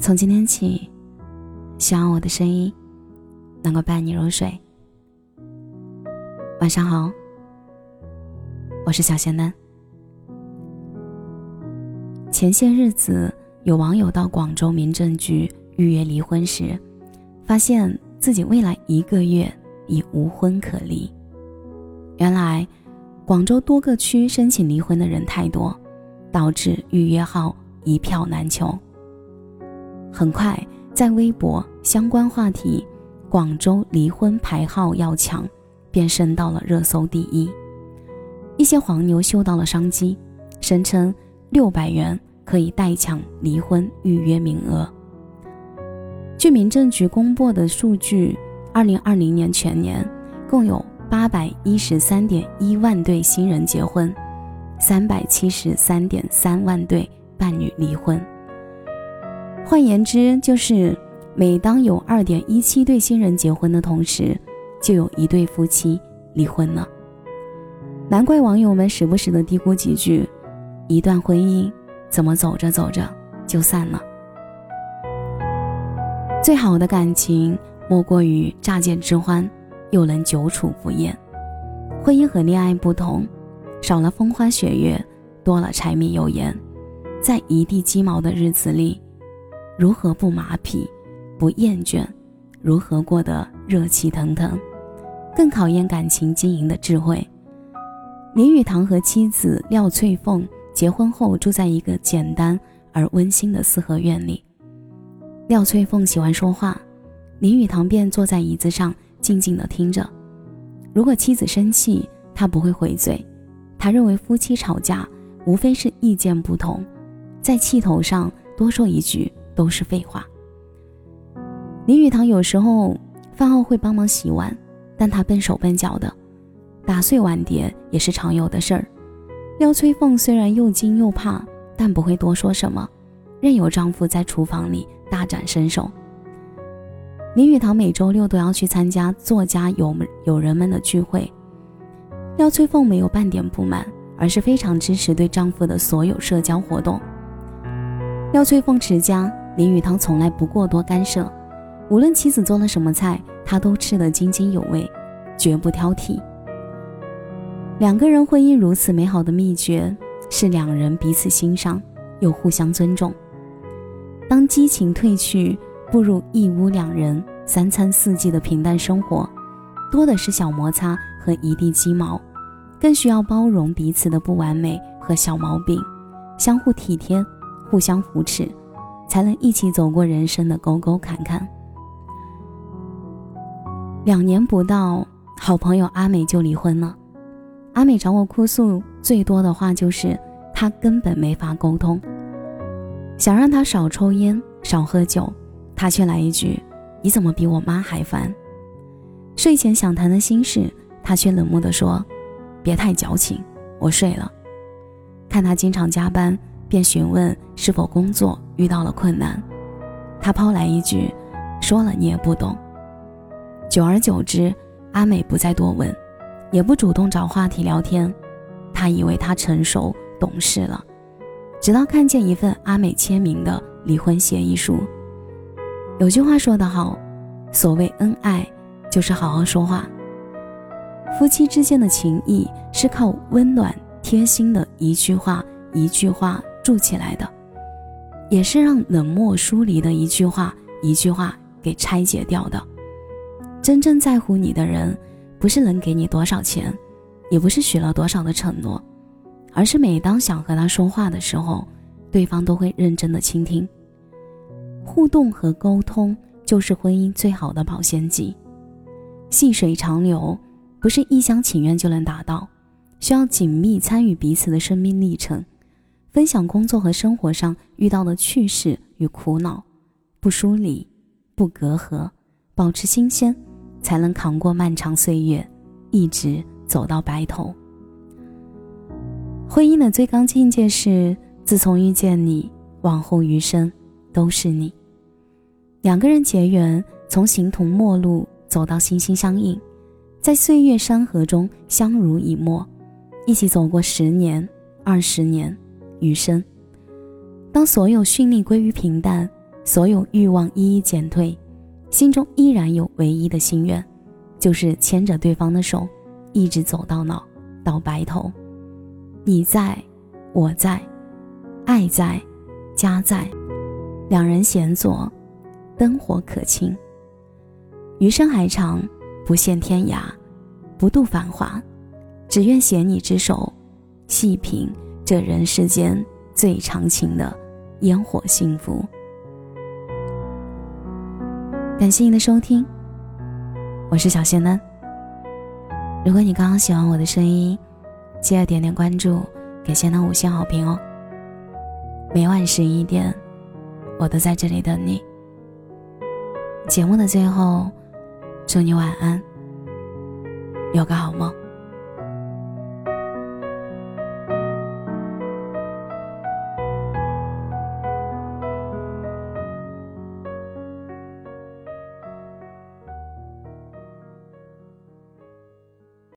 从今天起，希望我的声音能够伴你入睡。晚上好，我是小仙嫩。前些日子，有网友到广州民政局预约离婚时，发现自己未来一个月已无婚可离。原来，广州多个区申请离婚的人太多，导致预约号一票难求。很快，在微博相关话题“广州离婚排号要抢”便升到了热搜第一。一些黄牛嗅到了商机，声称六百元可以代抢离婚预约名额。据民政局公布的数据，二零二零年全年共有八百一十三点一万对新人结婚，三百七十三点三万对伴侣离婚。换言之，就是每当有二点一七对新人结婚的同时，就有一对夫妻离婚了。难怪网友们时不时的嘀咕几句：“一段婚姻怎么走着走着就散了？”最好的感情莫过于乍见之欢，又能久处不厌。婚姻和恋爱不同，少了风花雪月，多了柴米油盐，在一地鸡毛的日子里。如何不麻痹、不厌倦？如何过得热气腾腾？更考验感情经营的智慧。林语堂和妻子廖翠凤结婚后住在一个简单而温馨的四合院里。廖翠凤喜欢说话，林语堂便坐在椅子上静静地听着。如果妻子生气，他不会回嘴。他认为夫妻吵架无非是意见不同，在气头上多说一句。都是废话。林语堂有时候饭后会帮忙洗碗，但他笨手笨脚的，打碎碗碟也是常有的事儿。廖翠凤虽然又惊又怕，但不会多说什么，任由丈夫在厨房里大展身手。林语堂每周六都要去参加作家友友人们的聚会，廖翠凤没有半点不满，而是非常支持对丈夫的所有社交活动。廖翠凤持家。林语堂从来不过多干涉，无论妻子做了什么菜，他都吃得津津有味，绝不挑剔。两个人婚姻如此美好的秘诀是两人彼此欣赏又互相尊重。当激情褪去，步入一屋两人三餐四季的平淡生活，多的是小摩擦和一地鸡毛，更需要包容彼此的不完美和小毛病，相互体贴，互相扶持。才能一起走过人生的沟沟坎坎。两年不到，好朋友阿美就离婚了。阿美找我哭诉最多的话就是她根本没法沟通。想让她少抽烟、少喝酒，她却来一句：“你怎么比我妈还烦？”睡前想谈的心事，她却冷漠地说：“别太矫情，我睡了。”看她经常加班。便询问是否工作遇到了困难，他抛来一句：“说了你也不懂。”久而久之，阿美不再多问，也不主动找话题聊天。他以为他成熟懂事了，直到看见一份阿美签名的离婚协议书。有句话说得好：“所谓恩爱，就是好好说话。”夫妻之间的情谊是靠温暖贴心的一句话一句话。筑起来的，也是让冷漠疏离的一句话一句话给拆解掉的。真正在乎你的人，不是能给你多少钱，也不是许了多少的承诺，而是每当想和他说话的时候，对方都会认真的倾听。互动和沟通就是婚姻最好的保鲜剂。细水长流，不是一厢情愿就能达到，需要紧密参与彼此的生命历程。分享工作和生活上遇到的趣事与苦恼，不疏离，不隔阂，保持新鲜，才能扛过漫长岁月，一直走到白头。婚姻的最高境界是，自从遇见你，往后余生都是你。两个人结缘，从形同陌路走到心心相印，在岁月山河中相濡以沫，一起走过十年、二十年。余生，当所有绚丽归于平淡，所有欲望一一减退，心中依然有唯一的心愿，就是牵着对方的手，一直走到老，到白头。你在，我在，爱在，家在，两人闲坐，灯火可亲。余生还长，不羡天涯，不渡繁华，只愿携你之手，细品这人世间最长情的烟火幸福。感谢您的收听，我是小仙丹。如果你刚刚喜欢我的声音，记得点点关注，给仙丹五星好评哦。每晚十一点，我都在这里等你。节目的最后。祝你晚安，有个好梦。